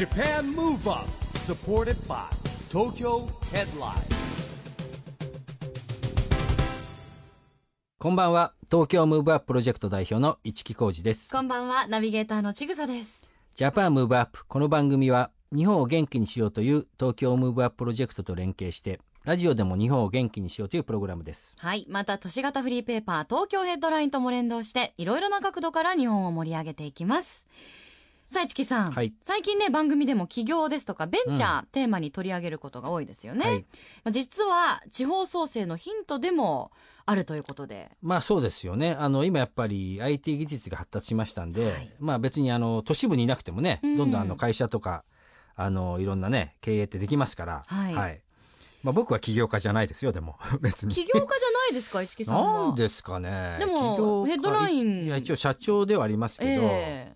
Japan Move Up supported by Tokyo Headline. こんばんは。東京ムーブアッププロジェクト代表の一木広治です。こんばんは、ナビゲーターのちぐさです。 Japan Move Up この番組は日本を元気にしようという東京ムーブアッププロジェクトと連携してラジオでも日本を元気にしようというプログラムです。はい、また都市型フリーペーパー東京ヘッドラインとも連動して、いろいろな角度から日本を盛り上げていきます。さあ、市木さん、はい。最近ね、番組でも起業ですとかベンチャー、テーマに取り上げることが多いですよね。はい。まあ実は地方創生のヒントでもあるということで。まあそうですよね。あの今やっぱり IT 技術が発達しましたんで、はい。まあ別にあの都市部にいなくてもね、うん。どんどんあの会社とかあのいろんなね経営ってできますから。はい。まあ、僕は起業家じゃないですよでも。別に。起業家じゃないですか、市木さんは。なんですかね。でもヘッドライン。いや一応社長ではありますけど、え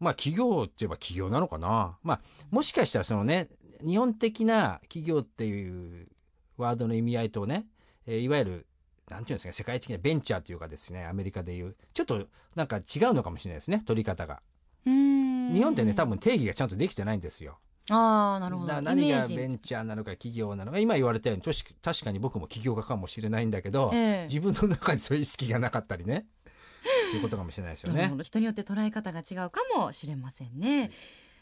まあ企業って言えば企業なのかな。まあもしかしたらそのね、日本的な企業っていうワードの意味合いとね、えーいわゆる、なんていうんですか、世界的なベンチャーというかですね、アメリカでいう、ちょっとなんか違うのかもしれないですね、取り方が。日本ってね、多分定義がちゃんとできてないんですよ。ああ、なるほど。だ何がベンチャーなのか企業なのか、今言われたように、確かに僕も起業家かもしれないんだけど、ええ自分の中にそういう意識がなかったりね、ということかもしれないですよね人によって捉え方が違うかもしれませんね。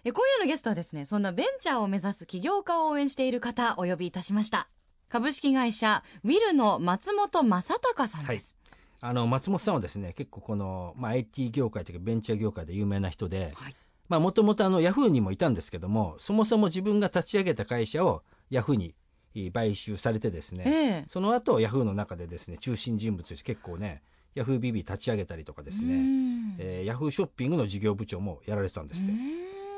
え今夜のゲストはですね、そんなベンチャーを目指す起業家を応援している方、お呼びいたしました。株式会社ウィルの松本正隆さんです。あの松本さんはですね結構この、まあ、IT 業界というかベンチャー業界で有名な人ではいもともとヤフーにもいたんですけどもそもそも自分が立ち上げた会社をヤフーにえー買収されてですね、ええその後ヤフーの中でですね中心人物として結構ねヤフー BB 立ち上げたりとかですうね、ん。えーヤフーショッピングの事業部長もやられてたんですって。うん。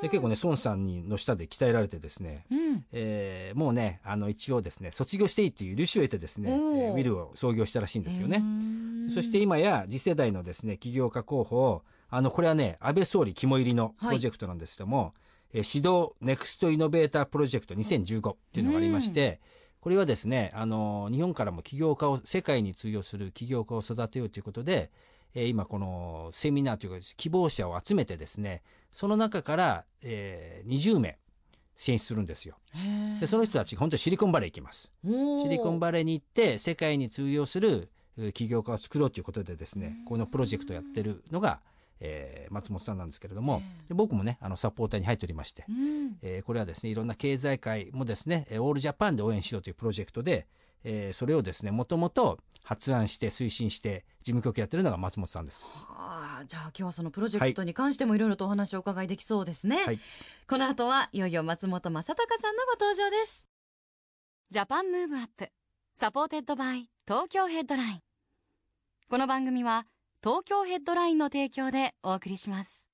で結構ね孫さんにの下で鍛えられてですね。うん。えーもうねあの一応ですね卒業していいっていう許しを得てですね、えおー。ーウィルを創業したらしいんですよね。うん。そして今や次世代のですね起業家候補をあのこれはね安倍総理肝入りのプロジェクトなんですけども、えー指導ネクストイノベータープロジェクト2015っていうのがありまして、これはですねあの日本からも起業家を世界に通用する起業家を育てようということで、えー今このセミナーというか希望者を集めてですねその中から、えー20名選出するんですよ。でその人たちが本当にシリコンバレー行きます。シリコンバレーに行って世界に通用するえー起業家を作ろうということでですねうんこのプロジェクトをやってるのが、えー松本さんなんですけれどもええ。で僕もねあのサポーターに入っておりまして、うん。えーこれはですねいろんな経済界もですねえーオールジャパンで応援しようというプロジェクトで、えーそれをですねもともと発案して推進して事務局やってるのが松本さんです。はあじゃあ今日はそのプロジェクトに関してもいろいろとお話をお伺いできそうですね、はい。この後はいよいよ松本正隆さんのご登場です。 Japan Move Up supported by Tokyo Headline。この番組は東京ヘッドラインの提供でお送りします。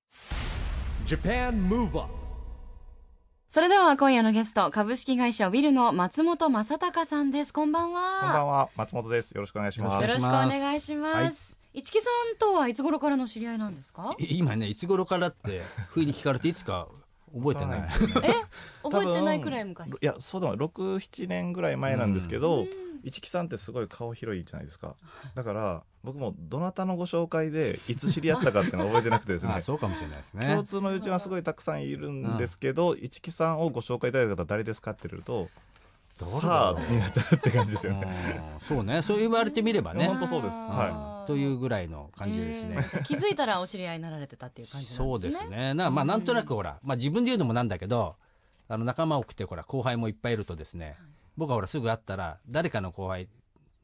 Japan Move Up それでは今夜のゲスト株式会社ウィルの松本正隆さんです。こんばんは。こんばんは、松本です。よろしくお願いします。よろしくお願いします。市木さんとはいつ頃からの知り合いなんですか？い今ねいつ頃からって不意に聞かれていつか覚えてない。え？覚えてないくらい昔。いや、そうだな、六七年ぐらい前なんですけど、うん一木さんってすごい顔広いじゃないですか。だから、僕もどなたのご紹介でいつ知り合ったかっていうのを覚えてなくてですね。あ。そうかもしれないですね。共通の友人はすごいたくさんいるんですけど、一木さんをご紹介いただいた方誰ですかって言われると、どうだろう。さあになっちゃうって感じですよね。うん。そうね。そう言われてみればね。本当そうです。あはーというぐらいの感じですね、えー気づいたらお知り合いになられてたっていう感じなん そうでねですすね。なまあなんとなくほら、まあ、自分で言うのもなんだけどあの仲間多くてほら後輩もいっぱいいるとですね僕はほらすぐ会ったら誰かの後輩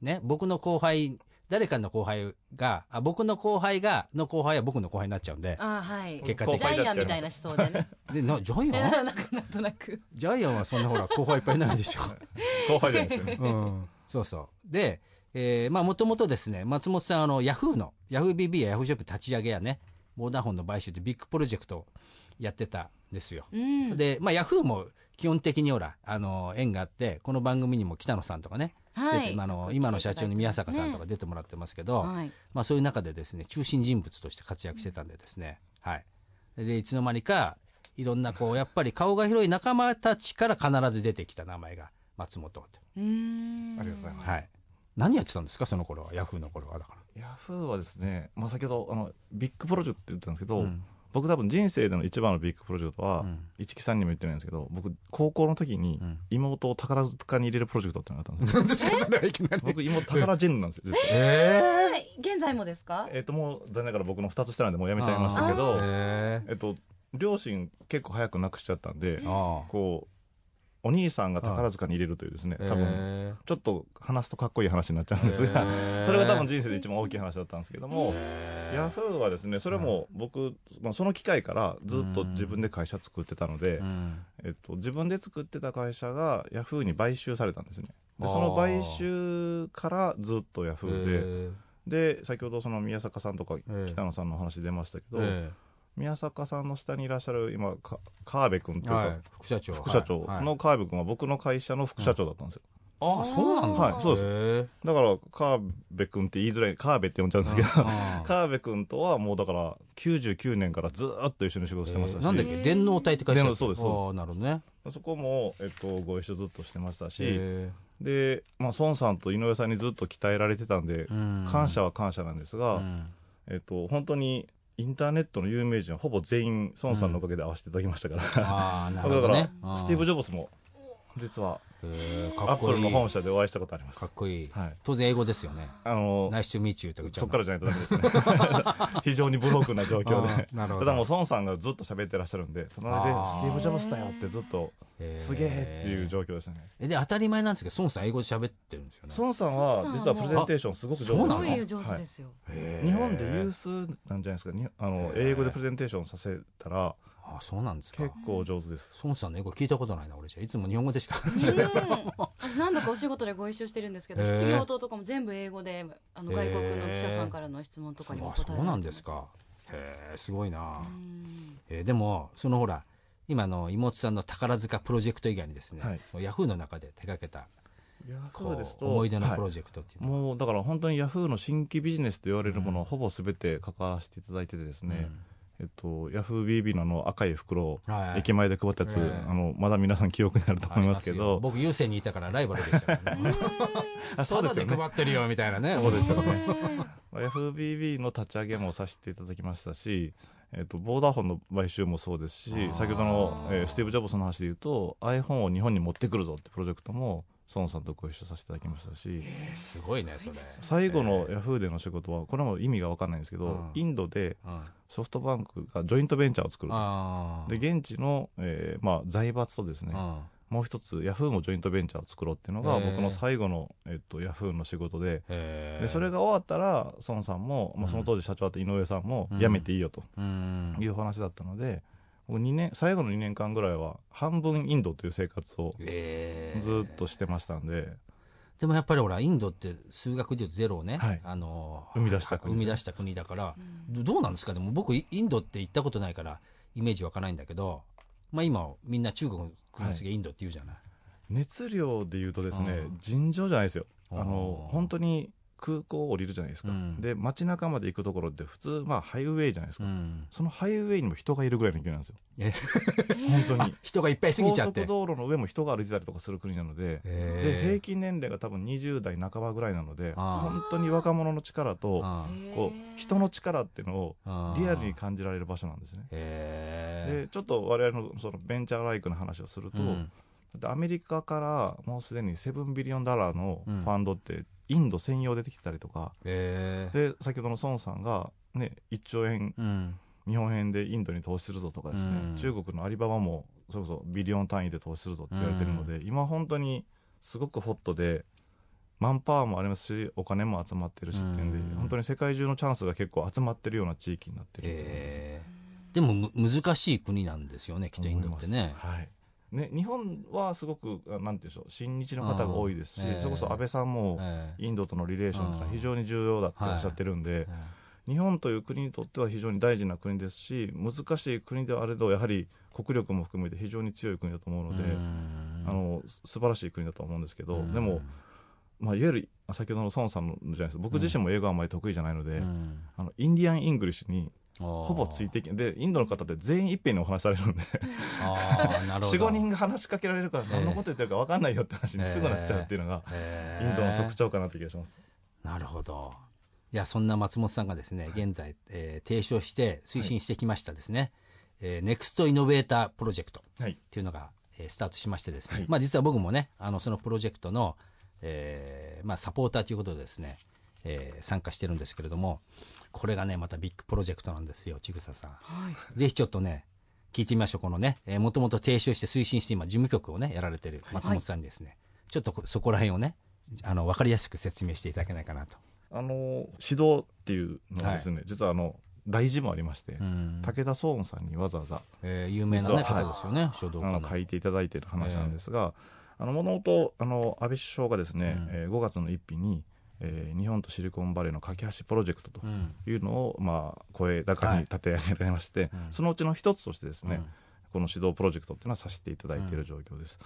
ね僕の後輩誰かの後輩があ僕の後輩がの後輩は僕の後輩になっちゃうんであーはい。結果的ジャイアンみたいな思想でね。でなジャイえアン？なんかなんとなく。ジャイアンはそんなほら後輩いっぱいいないでしょ。い。後輩じゃないですよね。うん、そうそう。でえーまあもともとですね松本さんあのヤフーのヤフー BB やヤフーショップ立ち上げやね横断本の買収でビッグプロジェクトをやってたんですよ、うん。でまあヤフーも基本的にほらあの縁があってこの番組にも北野さんとかね、はい。出てまああの今の社長に宮坂さんとか出てもらってますけど、はい。まあ、そういう中でですね中心人物として活躍してたんでですね、はい、でいつの間にかいろんなこうやっぱり顔が広い仲間たちから必ず出てきた名前が松本と、うーん。ありがとうございます。はい、何やってたんですかその頃はヤフーの頃はだかヤフーはですね、まあ、先ほどあのビッグプロジェクトって言ったんですけど、ら、うん僕多分人生での一番のビッグプロジェクトは、うん。一木さんにも言ってないんですけど僕高校の時にうん。妹を宝塚に入れるプロジェクトってのがあったんですよ。何ですかそれはいきなり？僕妹宝ジェンヌなんですよ実は。えはい現在もですか？えっともう残念ながら僕の2つ下なんでもうやめちゃいましたけどええっと両親結構早く亡くしちゃったんであこうお兄さんが宝塚に入れるというですね多分分ちょっと話すとかっこいい話になっちゃうんです。が それが多分人生で一番大きい話だったんですけどもヤフーはですねそれも僕、まあ、その機会からずっと自分で会社作ってたので、えっと、自分で作ってた会社がヤフーに買収されたんですね。でその買収からずっとヤフーでで先ほどその宮坂さんとかえ北野さんの話出ましたけど、え宮坂さんの下にいらっしゃる今か川辺君というか、はい。副社長。副社長はい。の川辺君は僕の会社の副社長だったんですよ、あそうなんだ。はいそうです。だから川辺君って言いづらい川辺って呼んじゃうんですけど、あ 川辺君とはもうだから99年からずーっと一緒に仕事してましたし、なんだっけ？電脳体って会社そうですそうです。ああなるほどね。そこも、えっと、ご一緒ずっとしてましたし、えで、まあ、孫さんと井上さんにずっと鍛えられてたんで、うん。感謝は感謝なんですが、うん。えっと、本当にインターネットの有名人はほぼ全員孫さんのおかげで会わせていただきましたから、ああな だから、ねスティーブ・ジョブズも実は。えーアッかっこいい。プルの本社でお会いしたことあります。かっこいい。はい。当然英語ですよね。あのナイスチューミーチューってそうっからじゃないとダメですね。非常にブロークな状況で。なるほど。ただもう孫さんがずっと喋ってらっしゃるんで隣であー。スティーブ・ジョブズだよってずっとえーすげえっていう状況でしたねえで当たり前なんですけど孫さん英語で喋ってるんですよね。孫さんは実はプレゼンテーションすごく上手そうなのす。ごい上手ですよ、へー。日本で有数なんじゃないですか。にあの英語でプレゼンテーションさせたらあそうなんですか。結構上手です。孫さんの英語聞いたことないな俺じゃいつも日本語でしかうん。私何度かお仕事でご一緒してるんですけど、質疑応答とかも全部英語であの外国の記者さんからの質問とかにもあ答えそうなんですか。へえすごいな、うん。えーでもそのほら今の妹さんの宝塚プロジェクト以外にですね、はい。ヤフーの中で手掛けたヤフこーですとう思い出のプはいロジェクトっていうの。は、もうだから本当にヤフーの新規ビジネスと言われるものうん。をほぼ全て関わらせていただいててですね、うんえっと、ヤフー BB のあの赤い袋駅前で配ったやつ、ええ。あのまだ皆さん記憶にあると思いますけど。僕優勢にいたからライバルでしたからね。あそうですよね。配ってるよみたいなね。そうですよね。うん。ヤフー BB の立ち上げもさせていただきましたし、えっと、ボーダーフォンの買収もそうですし先ほどの、えースティーブ・ジョブズの話で言うと iPhone を日本に持ってくるぞってプロジェクトも孫さんとご一緒させていただきましたしすごいねそれ。最後のヤフーでの仕事はこれも意味が分かんないんですけど、うん。インドでうんソフトバンクがジョイントベンチャーを作るあで現地の、えーまあ、財閥とですね、あもう一つヤフーもジョイントベンチャーを作ろうっていうのが僕の最後の、えっと、ヤフーの仕事で。でそれが終わったら孫さんも、まうん。あ、その当時社長だった井上さんもうん。辞めていいよと。うん。いう話だったので、僕2年最後の2年間ぐらいは半分インドという生活をええずっとしてましたんで、でもやっぱりほらインドって数学で言うとゼロをね、はい。あの生み出した国生み出した国だから、どどうなんですか？でも僕イインドって行ったことないからイメージ湧かないんだけど、まあ、今みんな中国の次インドって言うじゃない、熱量でいうとですね、うん。尋常じゃないですよ。あの本当に空港降りるじゃないですか、うん。で街中まで行くところって普通、まあ、ハイウェイじゃないですか、うん。そのハイウェイにも人がいるぐらいの勢いなんですよ。本当に？人がいっぱい過ぎちゃって。高速道路の上も人が歩いてたりとかする国なので、でへ平均年齢が多分20代半ばぐらいなので本当に若者の力とあこう人の力っていうのをあリアルに感じられる場所なんですね。へでちょっと我々のそのベンチャーライクな話をすると、えうんでアメリカからもうすでに7ビリオンダラーのフうん。ァンドってインド専用でできてたりとか、へえで先ほどの孫さんが、ね、1兆円うん。日本円でインドに投資するぞとかですね、うん。中国のアリババもそれこそビリオン単位で投資するぞって言われてるので、今本当にすごくホットでマンパワーもありますしお金も集まってるしっていうんで、うん。本当に世界中のチャンスが結構集まってるような地域になってると思います。へえでもむ難しい国なんですよねきっとインドってね。はいね、日本はすごくあなんていうんでしょう親日の方が多いですし、それこそ安倍さんもええ。インドとのリレーションというのは非常に重要だっておっしゃってるんで、え日本という国にとっては非常に大事な国ですし難しい国ではあれどやはり国力も含めて非常に強い国だと思うので、うん。あのす素晴らしい国だと思うんですけど、うん。でも、まあ、いわゆる先ほどの孫さんのじゃないですか僕自身も英語はあんまり得意じゃないので、うん。あの Indian English にほほぼついてきでインドの方って全員いっぺんにお話しされるんで。ああ なるほど。45人が話しかけられるから何のこと言ってるか分かんないよって話にすぐなっちゃうっていうのが、インドの特徴かなって気がします。なるほど。じゃあそんな松本さんがですね、現在、えー提唱して推進してきましたですね、えー Next Innovator プロジェクトはい。っていうのが、えースタートしましてですね、はい。まあ実は僕もね、あのそのプロジェクトの、えーまあサポーターということでですね、えー参加してるんですけれども、これがね、またビッグプロジェクトなんですよ、ちぐささん。はい。ぜひちょっとね、聞いてみましょう、このね、えー、もともと提唱して推進して今、事務局をね、やられてる松本さんにですね、ちょっとこそこら辺をね、あの、わかりやすく説明していただけないかなと。あの指導っていうのはですね、実はあの大事もありまして、うん武田壮雲さんにわざわざえー有名な、ね、方ですよね、書道家の。書いていただいている話なんですが、あのもともとあの安倍首相がですね、うんえー5月の1日に、えー日本とシリコンバレーの架け橋プロジェクトとうん。いうのを、まあ、声高に立て上げられまして、うんそのうちの一つとしてですね、うん。この指導プロジェクトっていうのはさせていただいている状況です。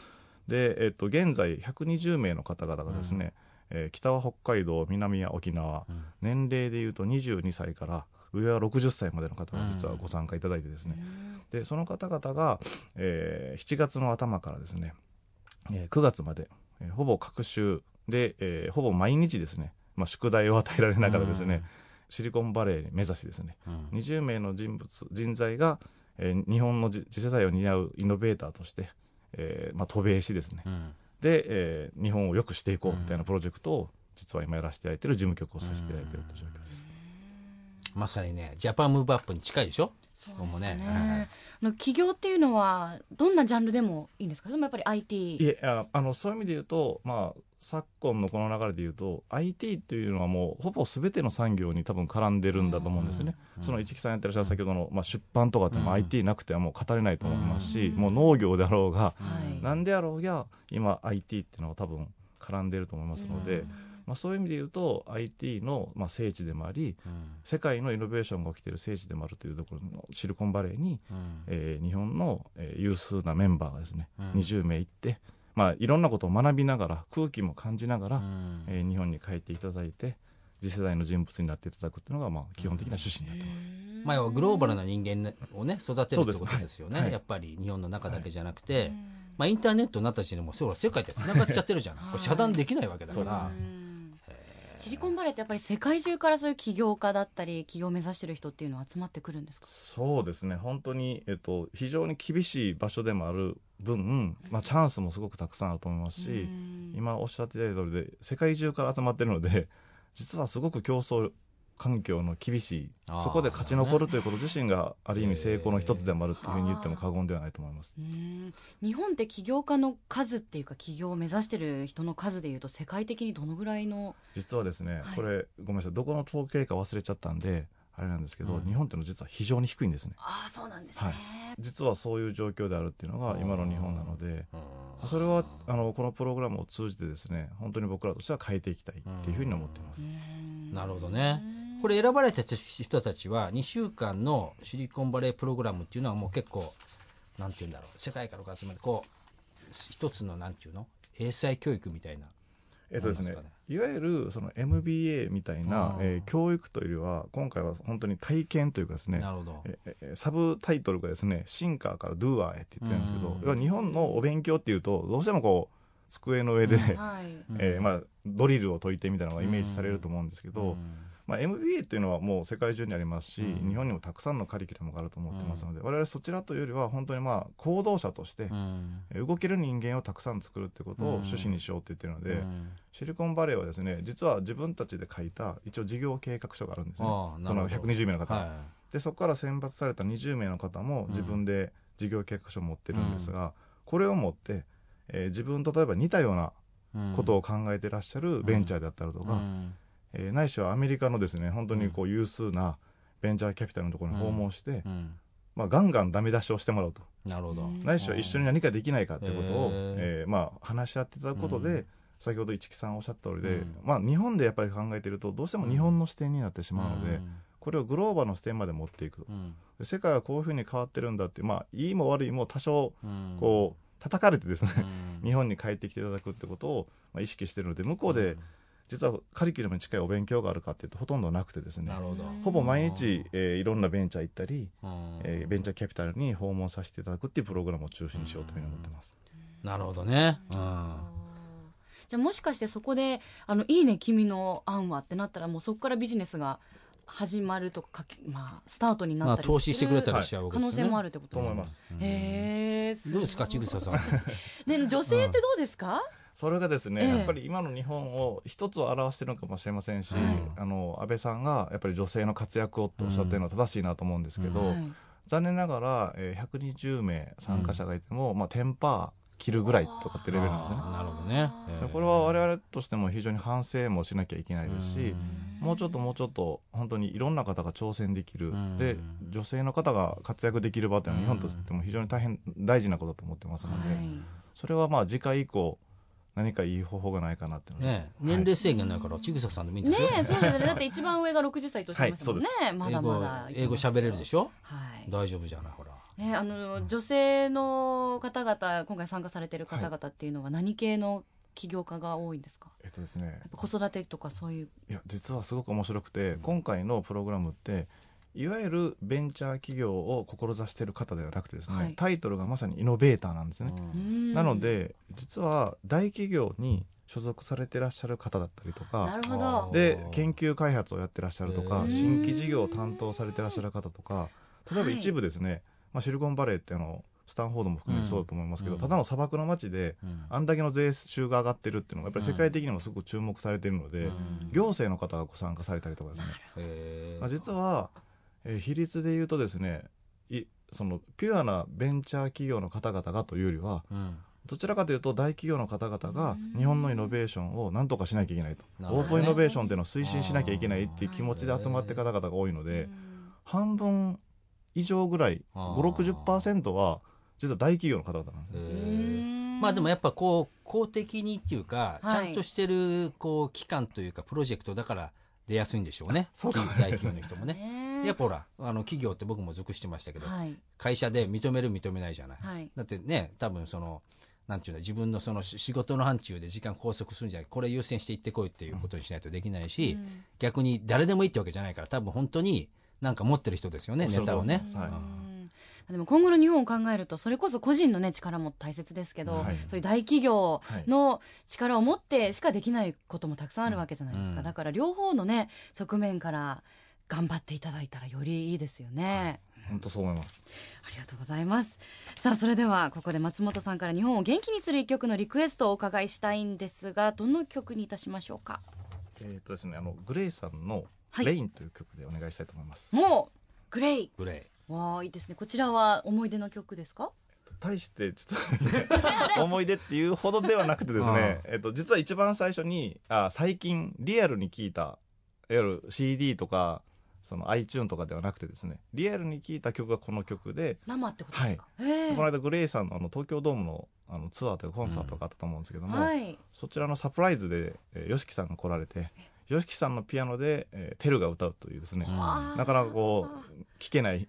で、えっと、現在120名の方々がですね、えー北は北海道南は沖縄、うん。年齢でいうと22歳から上は60歳までの方が実はご参加いただいてですね、でその方々が、えー7月の頭からですね、えー9月まで、えーほぼ各週で、えーほぼ毎日ですね、まあ、宿題を与えられながらですね、シリコンバレーに目指しですね。うん。20名の人物人材が、えー日本の次次世代を担うイノベーターとして、えーまあ、渡米しですね。うん。で、えー日本を良くしていこうみたいなプロジェクトを実は今やらせていただいている事務局をさせていただいているという状況です。まさにね、ジャパンムーブアップに近いでしょ？そうね。ね。はいはいあの企業っていうのはどんなジャンルでもいいんですか？それもやっぱり IT。いえああのそういう意味で言うと、まあ、昨今のこの流れで言うと IT っていうのはもうほぼ全ての産業に多分絡んでるんだと思うんですね。うんその市木さんやってらっしゃる先ほどの、まあ、出版とかってもうん。IT なくてはもう語れないと思いますし、うんもう農業であろうが、はい。なんであろうが今 IT っていうのは多分絡んでると思いますので、うん。まあ、そういう意味で言うと IT の、まあ、聖地でもありうん。世界のイノベーションが起きている聖地でもあるというところのシリコンバレーに、うん。えー日本の、えー有数なメンバーがですね、うん。20名行って、まあ、いろんなことを学びながら空気も感じながら、うん。えー日本に帰っていただいて次世代の人物になっていただくっていうのが、まあ、基本的な趣旨になってます。まあ、要はグローバルな人間をね、育てるってことです。よね。はい。やっぱり日本の中だけじゃなくて、うんまあ、インターネットになった時にも、そう世界って繋がっちゃってるじゃん。はい遮断できないわけだから。うん。シリコンバレーってやっぱり世界中からそういう起業家だったり起業を目指してる人っていうのは集まってくるんですか？そうですね。本当に、えっと、非常に厳しい場所でもある分、まあ、チャンスもすごくたくさんあると思いますし、うん。今おっしゃっていただいた通りで世界中から集まってるので 実はすごく競争環境の厳しいそこで勝ち残るということ自身がある意味成功の一つでもあるっていうふうに言っても過言ではないと思います。うん日本って起業家の数っていうか起業を目指してる人の数でいうと世界的にどのぐらいの？実はですね、はい。これごめんなさいどこの統計か忘れちゃったんであれなんですけど、うん。日本ってのは実は非常に低いんですね。ああそうなんですね、はい。実はそういう状況であるっていうのが今の日本なのでうんそれはあのこのプログラムを通じてですね本当に僕らとしては変えていきたいっていうふうに思っています、うん。なるほどね。これ選ばれた人たちは2週間のシリコンバレープログラムっていうのはもう結構なんて言うんだろう世界から集まってこう一つのなんていうの？英才教育みたいなえっとですねいわゆるその MBA みたいなえー教育というよりは今回は本当に体験というかですねなるほど。ええサブタイトルがですね「シンカーからドゥアーへ」って言ってるんですけどうん。要は日本のお勉強っていうとどうしてもこう机の上で、うん。はい。えーまあ、ドリルを解いてみたいなのがイメージされると思うんですけど、うんまあ、MBA っていうのはもう世界中にありますし、うん日本にもたくさんのカリキュラムがあると思ってますので、我々そちらというよりは本当にまあ行動者として、動ける人間をたくさん作るってことをうん。趣旨にしようって言ってるので、うん。シリコンバレーはですね実は自分たちで書いた一応事業計画書があるんですね。そのるほど。120名の方、はでそこから選抜された20名の方も自分で事業計画書を持ってるんですが、これを持って、えー自分と例えば似たようないことを考えてらっしゃるベンチャーであったりとか、うんえーないしはアメリカのですね本当にこう有数なベンチャーキャピタルのところに訪問して、うん。まあ、ガンガンダメ出しをしてもらうと。なるほど。うん。ないしは一緒に何かできないかってことを、へえーまあ、話し合っていただくことで、うん。先ほど市木さんおっしゃった通りで、うん。まあ、日本でやっぱり考えているとどうしても日本の視点になってしまうので、これをグローバルの視点まで持っていくと。うん。で世界はこういうふうに変わってるんだってまあ、いいも悪いも多少うん。こう叩かれてですね、うん。日本に帰ってきていただくってことを、まあ、意識してるので向こうで実はカリキュラムに近いお勉強があるかっていうとほとんどなくてですね。なるほど。ほぼ毎日、えーいろんなベンチャー行ったり、うん。えーベンチャーキャピタルに訪問させていただくっていうプログラムを中心にしようというふうに思ってます。なるほどね。うん。じゃあもしかしてそこで「あのいいね君の案は」ってなったらもうそこからビジネスが始まるとかまあ、スタートになまあったり投資してくれたりりしちゃうわけ可能性もあるってことですね。と思います。へえどうですかちぐささん。ね女性ってどうですか、それがですね、ええ。やっぱり今の日本を一つを表してるのかもしれませんし、はい。あの安倍さんがやっぱり女性の活躍をとおっしゃってるのは正しいなと思うんですけど、うんはい。残念ながら、えー、120名参加者がいても、まあ、10%パー切るぐらいとかってレベルなんですね。なるほどね。ええ。これは我々としても非常に反省もしなきゃいけないですし、うん。もうちょっともうちょっと本当にいろんな方が挑戦できる、うん。で女性の方が活躍できる場っていうのは日本としても非常に大変大事なことだと思ってますので、はい。それはまあ次回以降何かいい方法がないかなってね年齢制限ないからちぐささんでもいいんですよ。ねえそうですね。だって一番上が60歳とおっしゃいましたもんね、まだまだ英語喋れるでしょ？はい。大丈夫じゃないほら。ね、あの女性の方々今回参加されてる方々っていうのは何系の起業家が多いんですか、えっとですね。やっぱ子育てとかそういう。いや実はすごく面白くて今回のプログラムっていわゆるベンチャー企業を志している方ではなくてですね、はい。タイトルがまさにイノベーターなんですね、うん。なので実は大企業に所属されてらっしゃる方だったりとなかるほど。で研究開発をやってらっしゃるとか新規事業を担当されてらっしゃる方とか例えばはい一部ですね、まあ、シリコンバレーってあのスタンフォードも含めてそうだと思いますけど、うん。ただの砂漠の街でうん。あんだけの税収が上がってるっていうのがやっぱり世界的にもすごく注目されているので、うん。行政の方がご参加されたりとかですね。まあ、実は、えー比率で言うとですねいそのピュアなベンチャー企業の方々がというよりはうん。どちらかというと大企業の方々が日本のイノベーションを何とかしなきゃいけないと、ね。オープンイノベーションっていうのを推進しなきゃいけないっていう気持ちで集まって方々が多いので、半分以上ぐらいあー。560%は実は大企業の方々なんですへね。えまあでもやっぱこう公的にっていうか、はい。ちゃんとしてるこう機関というかプロジェクトだから出やすいんでしょうね。そうか。も大企業の人もね。ねやっぱほらあの企業って僕も属してましたけど、はい。会社で認める認めないじゃない、はい。だってね多分そのなんていうの自分のその仕仕事の範疇で時間拘束するんじゃない。これ優先していってこいっていうことにしないとできないし、うん。逆に誰でもいいってわけじゃないから多分本当になんか持ってる人ですよねネタをね。でも今後の日本を考えるとそれこそ個人の、ね、力も大切ですけど、はい。そういう大企業はい。の力を持ってしかできないこともたくさんあるわけじゃないですか、うん。だから両方の、ね、側面から頑張っていただいたらよりいいですよね。本当そう思います。ありがとうございます。さあ、それではここで松本さんから日本を元気にする一曲のリクエストをお伺いしたいんですが、どの曲にいたしましょうか？えっ、とですねあのグレイさんのはいレインという曲でお願いしたいと思います。もうグレイ。グレわあ、いいですね。こちらは思い出の曲ですか？対して実は、ね、思い出っていうほどではなくてですね、えっと、実は一番最初にあ最近リアルに聞いたいわゆる CD とかその iTune とかではなくてですねリアルに聞いた曲がこの曲で、生ってことですか？ええ。この間グレイさんのあの東京ドームのあのツアーというかコンサートがあったと思うんですけども、はい。そちらのサプライズで、えー、YOSHIKI さんが来られて YOSHIKI さんのピアノで、えー、テルが歌うというですね、なかなかこう聞けない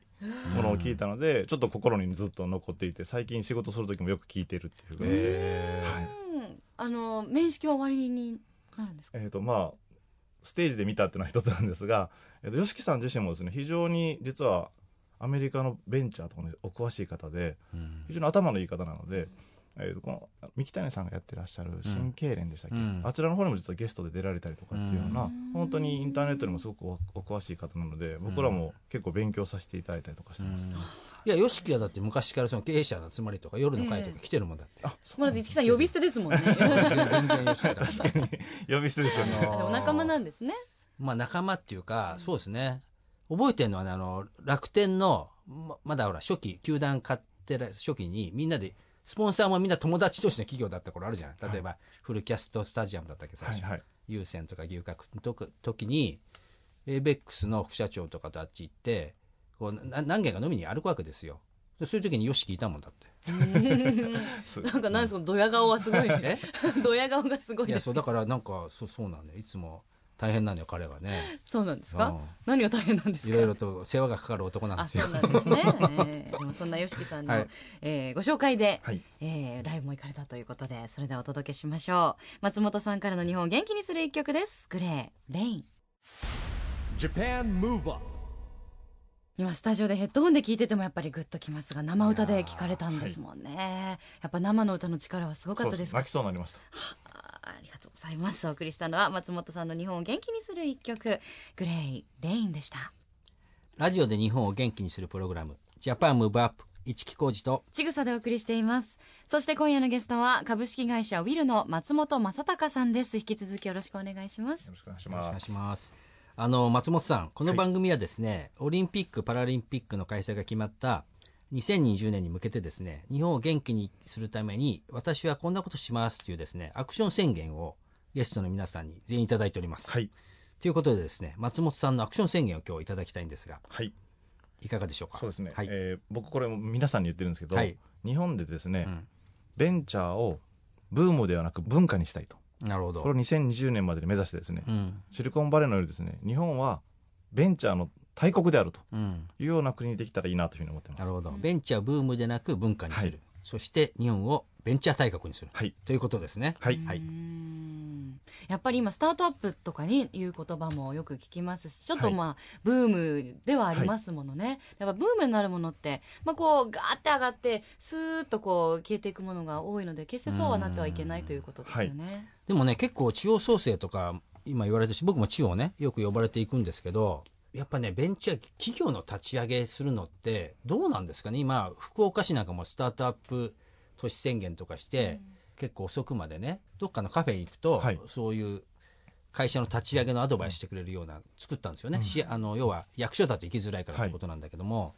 ものを聞いたので、ちょっと心にずっと残っていて最近仕事する時もよく聞いてるっていう。ぐらい、へーはい。うんあの面識は終わりになるんですか？えーとまあ、ステージで見たっていうのは一つなんですが、えー、と YOSHIKI さん自身もですね非常に実はアメリカのベンチャーとかにお詳しい方でうん。非常に頭のいい方なので、えー、とこの三木谷さんがやってらっしゃる新経連でしたっけ、うん。あちらの方にも実はゲストで出られたりとかっていうような、うん。本当にインターネットにもすごくおお詳しい方なので僕らも結構勉強させていただいたりとかしてます。いや YOSHIKI はだって昔からその経営者の集まりとか夜の会とか来てるもんだって、あそうまだ一木さん呼び捨てですもんね。全然確かに呼び捨てですよね。あのあでも仲間なんですね。まあ仲間っていうか、そうですね覚えてるのはねあの楽天のままだほら初期球団買ってる初期にみんなでスポンサーもみんな友達同士の企業だった頃あるじゃない例えば、フルキャストスタジアムだったっけ最初、はいはい。優先とか牛角のと時にエイベックスの副社長とかとあっち行ってこうな何軒か飲みに歩くわけですよでそういう時によし聞いたもんだってすなんか何そのドヤ顔はすごい。え？ドヤ顔がすごいですね。そうだからなんかそうそうなんだよいつも大変なんだよ彼はねそうなんですか？うん。何が大変なんですか？いろいろと世話がかかる男なんあ、ですよそうなんですね。えーでもそんなよしきさんの、はいえーご紹介で、はいえーライブも行かれたということで、それではお届けしましょう。松本さんからの日本を元気にする一曲です。グレー、レイン。Japan Move Up 今スタジオでヘッドホンで聞いててもやっぱりグッときますが生歌で聞かれたんですもんね、やっぱ生の歌の力はすごかったです泣きそうになりました。あありがととうございます。お送りしたのは松本さんの日本を元気にする一曲グレイレインでした。ラジオで日本を元気にするプログラムジャパンムーブアップ一木工事とちぐさでお送りしています。そして今夜のゲストは株式会社ウィルの松本正隆さんです。引き続きよろしくお願いします。よろしくお願いしますあの松本さんこの番組はですね、オリンピック・パラリンピックの開催が決まった2020年に向けてですね日本を元気にするために私はこんなことしますというですねアクション宣言をゲストの皆さんに全員いただいております、はい。ということでですね松本さんのアクション宣言を今日いただきたいんですがはい。いかがでしょうか？そうですね、はい、えー僕これも皆さんに言ってるんですけど、はい。日本でですね、うん。ベンチャーをブームではなく文化にしたいとなるほど。これを2020年までに目指してですね、うん。シリコンバレーのようにですね日本はベンチャーの大国であるとうん。いうような国にできたらいいなというふうに思ってます。なるほど。ベンチャーブームでなく文化にする、はい。そして日本をベンチャー大国にする。はい。ということですね。はい、はい。うーんやっぱり今スタートアップとかにいう言葉もよく聞きますしちょっとはいまあ、ブームではありますものね、やっぱブームになるものって、まあ、こうガーって上がってスーッとこう消えていくものが多いので決してそうはなってはいけないということですよね。でもね結構地方創生とか今言われてるし僕も地方ねよく呼ばれていくんですけどやっぱねベンチャー企業の立ち上げするのってどうなんですかね？今福岡市なんかもスタートアップ都市宣言とかして、結構遅くまでねどっかのカフェに行くと、はい。そういう会社の立ち上げのアドバイスしてくれるような作ったんですよね、うん。しあの要は役所だと行きづらいからはい。ってことなんだけども、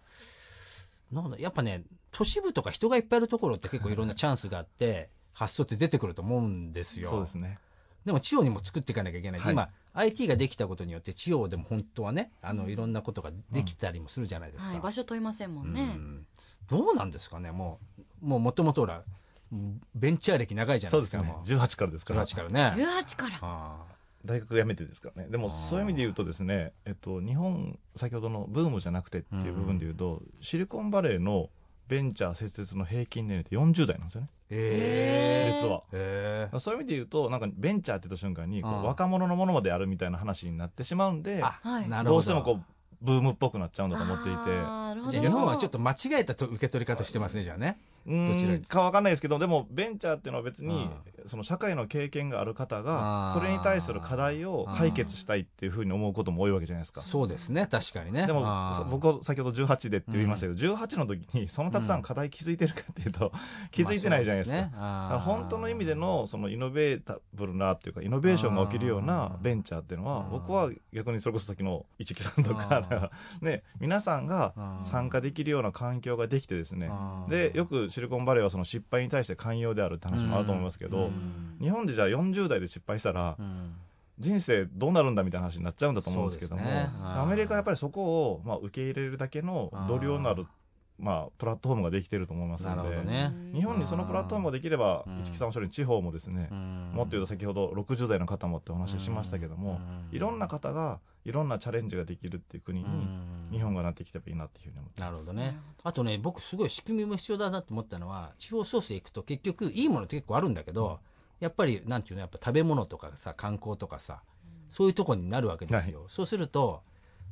なんだやっぱね都市部とか人がいっぱいいるところって結構いろんなチャンスがあって発想って出てくると思うんですよ。そうですね。でも地方にも作っていかなきゃいけない、はい。今 IT ができたことによって地方でも本当はねあのいろんなことができたりもするじゃないですか、はい、場所問いませんもうんね。んどうなんですかねもうもうもともとほらベンチャー歴長いじゃないうでかそですすね。もう。18からですから。18からね。18から。あ大学辞めてですからね。でもそういう意味で言うとですね、えっと、日本先ほどのブームじゃなくてっていう部分で言うと、シリコンバレーのベンチャー設立の平均年齢って40代なんですよね。ーへへー実は。え。そういう意味で言うとなんかベンチャーって言った瞬間に若者のものまであるみたいな話になってしまうんであはい。なるほど。どうしてもこうブームっぽくなっちゃうんだと思っていて。日本はちょっと間違えたと受け取り方してますねじゃあねかわかんないですけどでもベンチャーっていうのは別にうその社会の経験がある方がそれに対する課題を解決したいっていうふうに思うことも多いわけじゃないですか。そうですね確かにね。でも僕は先ほど18でって言いましたけど、18の時にそのたくさん課題気づいてるかっていうと、気づいてないじゃないですか。まあね。本当の意味でのそのイノベータブルなっていうかイノベーションが起きるようあなー。ベンチャーっていうのは僕は逆にそれこそ先の市木さんとかね皆さんが参加できるような環境ができてですね。でよくシリコンバレーはその失敗に対して寛容であるって話もあると思いますけうどん。日本でじゃあ40代で失敗したらうん。人生どうなるんだみたいな話になっちゃうんだと思うんですけども、ね。アメリカはやっぱりそこをまあ受け入れるだけの度量のあるまあプラットフォームができてると思いますので、ね日本にそのプラットフォームができればうん市木さんおっしゃるように地方もですね、うんもっと言うと先ほど60代の方もってお話をしましたけども、うんいろんな方がいろんなチャレンジができるっていう国にうん日本がなってきてばいいなっていうふうに思ってます。なるほどね。あとね、僕すごい仕組みも必要だなと思ったのは、地方創生行くと結局いいものって結構あるんだけど、やっぱりなんていうの、やっぱ食べ物とかさ、観光とかさ、そういうとこになるわけですよ。そうすると、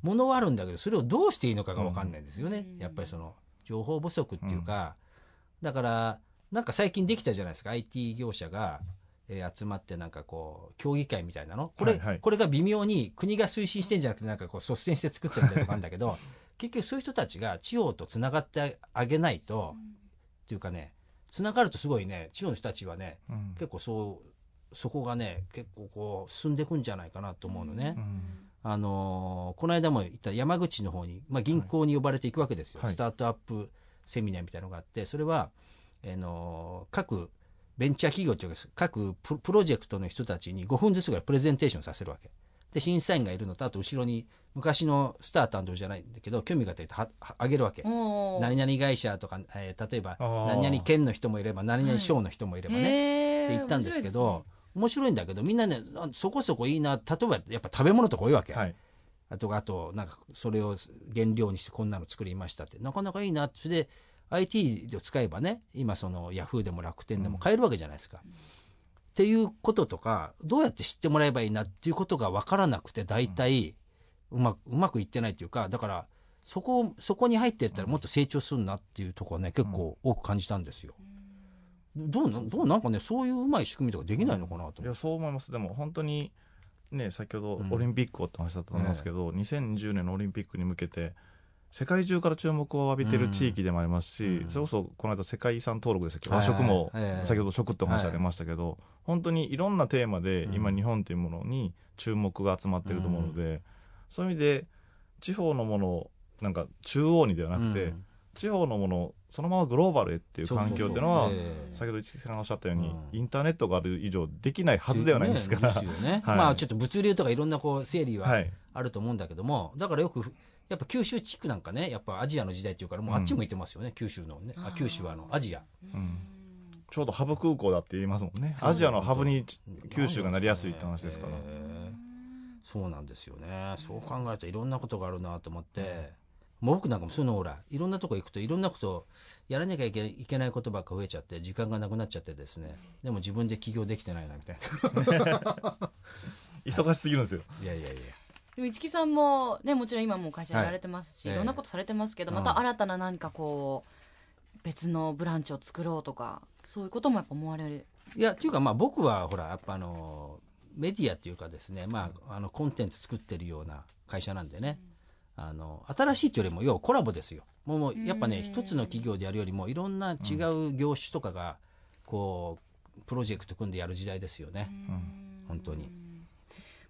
物はあるんだけど、それをどうしていいのかがわかんないんですよね。うんやっぱりその、情報不足っていうか、だから、なんか最近できたじゃないですか、IT 業者が。えー集まってなんかこう協議会みたいなのこれ,、はいはいこれが微妙に国が推進してんじゃなくてなんかこう率先して作ってるみたいなとこあるんだけど 結局そういう人たちが地方とつながってあげないと、っていうかねつながるとすごいね地方の人たちはねうん結構そうそこがね結構こう進んでいくんじゃないかなと思うのね。うんあのーこの間も言った山口の方に、まあ、銀行に呼ばれていくわけですよ、はい。スタートアップセミナーみたいなのがあってそれは、あのー各ベンチャー企業というか各ププロジェクトの人たちに5分ずつぐらいプレゼンテーションさせるわけ。で審査員がいるのとあと後ろに昔のスター担当じゃないんだけど興味があってあげるわけ。何々会社とか、えー例えば何々県の人もいれば何々省の人もいればね、って言ったんですけど面白いんだけどみんなねあそこそこいいな例えばやっぱ食べ物とか多いわけ、はいあとあとなんかそれを原料にしてこんなの作りましたってなかなかいいなってそれで IT を使えばね今そのヤフーでも楽天でも買えるわけじゃないですか。っていうこととかどうやって知ってもらえばいいなっていうことが分からなくて大体うまくうまくいってないっていうかだからそこそこに入っていったらもっと成長するなっていうところはね結構多く感じたんですよ。どうなどうなんかねそういううまい仕組みとかできないのかなといやそう思います。でも本当にね先ほどうん。オリンピックをって話だったと思いますけど、2020年のオリンピックに向けて世界中から注目を浴びてる地域でもありますし、うん。それこそこの間世界遺産登録でしたっけ、はい和食もええ。先ほど食ってお話ありましたけど、本当にいろんなテーマでうん。今日本というものに注目が集まってると思うので、そういう意味で地方のものをなんか中央にではなくて、うん。地方のものをそのままグローバルへっていう環境っていうのは先ほど市木さんがおっしゃったように、うん。インターネットがある以上できないはずではないんですから、まあちょっと物流とかいろんなこう整理ははい、あると思うんだけども、だからよくやっぱ九州地区なんかねやっぱアジアの時代っていうからもうあっち向いてますよね、九州のね。あ九州はあのアジア。うん。ちょうどハブ空港だって言いますもんね。アジアのハブに九州がなりやすいって話ですから、そうなんですよね。そう考えるといろんなことがあるなと思って、もう僕なんかもそういうのほらいろんなとこ行くといろんなことやらなきゃいけないいけないことばっか増えちゃって時間がなくなっちゃってですね。でも自分で起業できてないなみたい 忙しすぎるんですよ。ないやいやいや。でも市木さんもねもちろん今もう会社やられてますし、はい。い、ろんなことされてますけど、うん。また新たな何かこう別のブランチを作ろうとかそういうこともやっぱ思われる。いやっていうかまあ僕はほらやっぱあのメディアっていうかですねまああのコンテンツ作ってるような会社なんでね、あの新しいというよりも要はコラボですよ。もうもうやっぱねうん一つの企業でやるよりもいろんな違う業種とかがこうプロジェクト組んでやる時代ですよね、本当に。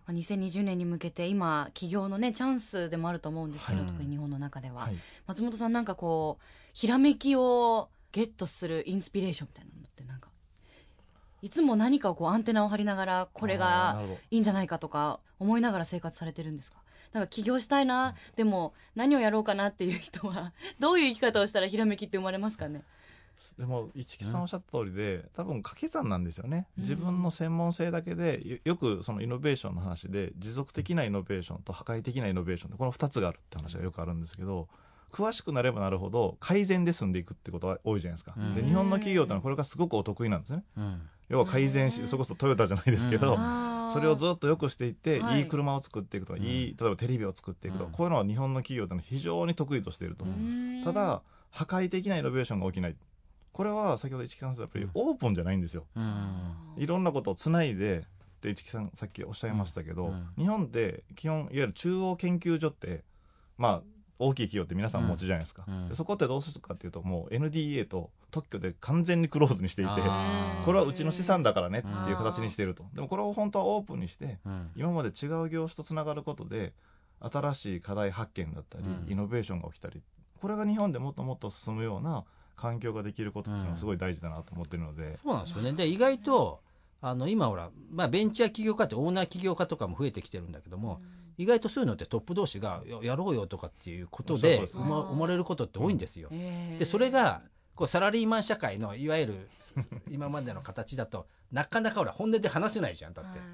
まあ、2020年に向けて今起業のねチャンスでもあると思うんですけど、はい。特に日本の中では、はい。松本さんなんかこうひらめきをゲットするインスピレーションみたいなのってなんかいつも何かをこうアンテナを張りながらこれがいいんじゃないかとか思いながら生活されてるんですか？なんか起業したいな、でも何をやろうかなっていう人は どういう生き方をしたらひらめきって生まれますかね？でも市木さんおっしゃった通りで、多分掛け算なんですよね、うん。自分の専門性だけでよよくそのイノベーションの話で持続的なイノベーションと破壊的なイノベーションってこの2つがあるって話がよくあるんですけど詳しくなればなるほど改善で進んでいくってことは多いじゃないですか、うん。で日本の企業ってのはこれがすごくお得意なんですね。うん要は改善しうんそれこそトヨタじゃないですけど、それをずっと良くしていって、はい。い、い車を作っていくとか、うん。いい例えばテレビを作っていくとか、うん。こういうのは日本の企業ってのは非常に得意としていると、う。ん。ただ破壊的なイノベーションが起きない。これは先ほど市木さんが言ったやっぱりオープンじゃないんですよ。うん。いろんなことをつないでで市木さんさっきおっしゃいましたけど、うん。日本って基本いわゆる中央研究所ってまあ大きい企業って皆さんお持ちじゃないですか、うん。でそこってどうするかっていうともう NDA と特許で完全にクローズにしていてこれはうちの資産だからねっていう形にしていると。でもこれを本当はオープンにしてうん。今まで違う業種とつながることで新しい課題発見だったり、うん。イノベーションが起きたりこれが日本でもっともっと進むような環境ができることっていうのはすごい大事だなと思ってるので、そうなんですよね。で意外とあの今ほら、まあ、ベンチャー起業家ってオーナー起業家とかも増えてきてるんだけども、意外とそういうのってトップ同士がややろうよとかっていうことで生まれることって多いんですよ。えー。でそれがこうサラリーマン社会のいわゆる今までの形だとなかなかほら本音で話せないじゃんだって、はい。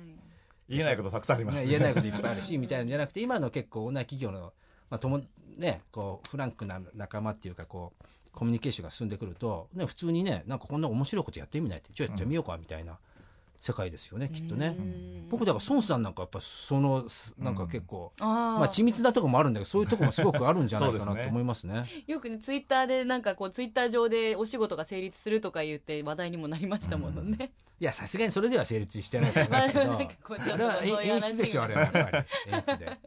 言えないことたくさんありますね、言えないこといっぱいあるしみたいなん じゃなくて今の結構オーナー企業の、まあともね、こうフランクな仲間っていうかこうコミュニケーションが進んでくると、ね、普通にねなんかこんな面白いことやってみないってじゃあやってみようかみたいな世界ですよね、きっとね。うん。僕だから孫さんなんかやっぱそのなんか結構、あー。まあ緻密なとこもあるんだけどそういうとこもすごくあるんじゃないかなと思いますね。よくねツイッターでなんかこうツイッター上でお仕事が成立するとか言って話題にもなりましたものね、いやさすがにそれでは成立してないと思いますけど。ま あこうちょっとあれは演出でしょあれは。やっぱり。演出で。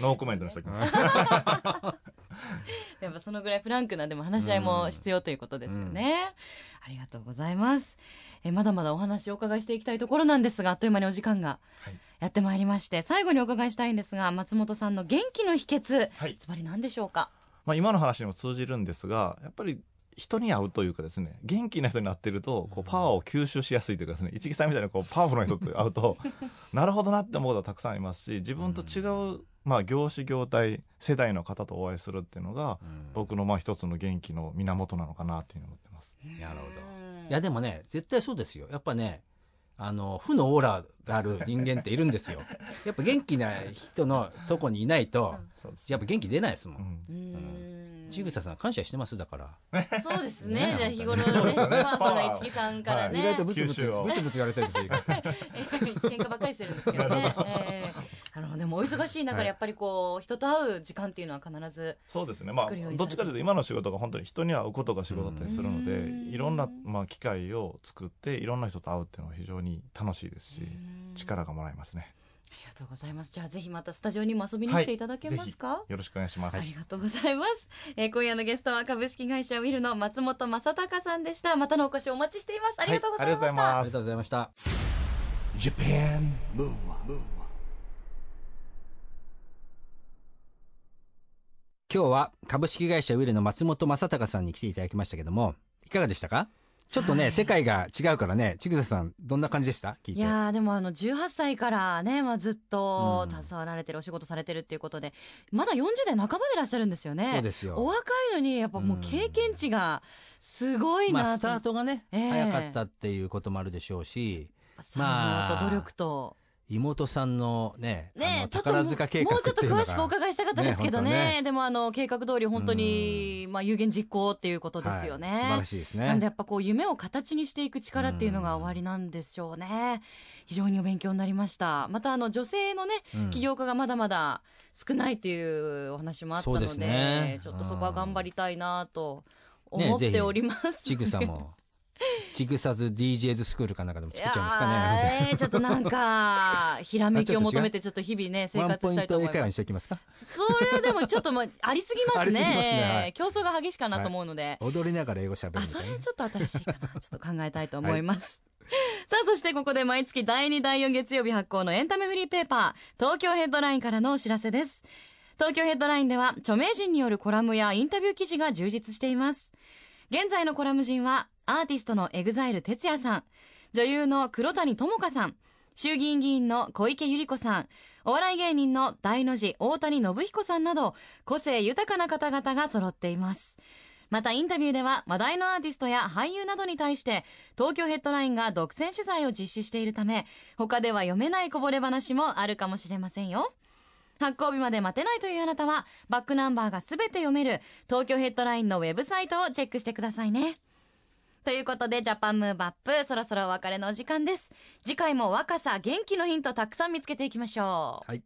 ノーコメントにしておきます。やっぱそのぐらいフランクなでも話し合いも必要ということですよね、ありがとうございますえまだまだお話をお伺いしていきたいところなんですがあっという間にお時間がはい。やってまいりまして最後にお伺いしたいんですが松本さんの元気の秘訣はい。つまり何でしょうか？まあ、今の話にも通じるんですがやっぱり人に会うというかですね元気な人に会ってるとこうパワーを吸収しやすいというかですね市木さんみたいなこうパワフルな人と会うと なるほどなって思うことはたくさんありますし自分と違う、まあ、業種業態世代の方とお会いするっていうのが僕のまあ一つの元気の源なのかなっていうふうに思ってます。なるほど。うんいやでもね絶対そうですよ。やっぱねあの負のオーラがある人間っているんですよ。やっぱ元気な人のとこにいないとそうですやっぱ元気出ないですもうん。ん。うん。ちぐささん感謝してますだから。そうですね。ね。じゃあ日頃ね、パですね。ワフルな市木さんからね。意外とブツブツブツブツ言われたりするから 喧嘩ばっかりしてるんですけどね。ええなるほど。でもお忙しい中はい。でやっぱりこう人と会う時間っていうのは必ずそうですね。まあどっちかというと今の仕事が本当に人に会うことが仕事だったりするのでうん。いろんな、まあ、機会を作っていろんな人と会うっていうのは非常に楽しいですしうん。力がもらえますね。ありがとうございます。じゃあぜひまたスタジオにも遊びに来ていただけますか、よろしくお願いします、ありがとうございます、えー今夜のゲストは株式会社ウィルの松本正隆さんでした。またのお越しお待ちしています。ありがとうございました、はいありがとうございます。ありがとうございました Japan Move Up, 今日は株式会社ウィルの松本正隆さんに来ていただきましたけどもいかがでしたか？ちょっとね、はい。世界が違うからね。千草さんどんな感じでした？聞いやーでもあの18歳からね、まあ、ずっとうん。携わられてる、お仕事されてるっていうことでまだ40代半ばでいらっしゃるんですよね。そうですよ。お若いのにやっぱもう経験値がすごいなと、まあスタートがね、ええ。早かったっていうこともあるでしょうし。才能と努力と、妹さんのねねちょっともうちょっと詳しくお伺いしたかったですけどね。ねね。でもあの計画通り本当に、まあ、有言実行っていうことですよね、はい。素晴らしいですね。なんでやっぱこう夢を形にしていく力っていうのが終わりなんでしょうね。非常にお勉強になりました。またあの女性のね、うん。起業家がまだまだ少ないっていうお話もあったので、そうですね。ちょっとそこは頑張りたいなとね思っております。ちぐさもちぐさず DJs スクールかなんかでも作っちゃいますかねーちょっとなんか ひらめきを求めてちょっと日々ね生ワン活したいと思います。にしてますか？それはでもちょっともう ありすぎますねね。はい競争が激しいかなと思うので、踊りながら英語しゃべるあ、それちょっと新しいかな。ちょっと考えたいと思います。さあ、そしてここで毎月第2、第4月曜日発行のエンタメフリーペーパー、東京ヘッドラインからのお知らせです。東京ヘッドラインでは、著名人によるコラムやインタビュー記事が充実しています。現在のコラム陣は、アーティストの EXILE TETSUYA さん、女優の黒谷友香さん、衆議院議員の小池百合子さん、お笑い芸人のダイノジ大谷ノブ彦さんなど、個性豊かな方々が揃っています。またインタビューでは話題のアーティストや俳優などに対して東京ヘッドラインが独占取材を実施しているため他では読めないこぼれ話もあるかもしれませんよ。発行日まで待てないというあなたはバックナンバーがすべて読める東京ヘッドラインのウェブサイトをチェックしてくださいね。ということでジャパンムーブアップそろそろお別れのお時間です。次回も若さ元気のヒントたくさん見つけていきましょう。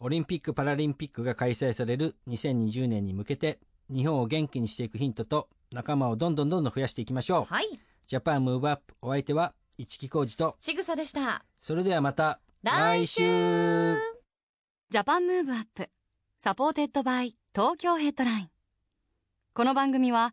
オリンピック・パラリンピックが開催される2020年に向けて日本を元気にしていくヒントと仲間をどんどんどんどん増やしていきましょう。はい。 Japan Move Up お相手は一木広治とちぐさでした。それではまた来週。 Japan Move Up supported by Tokyo Headline。この番組は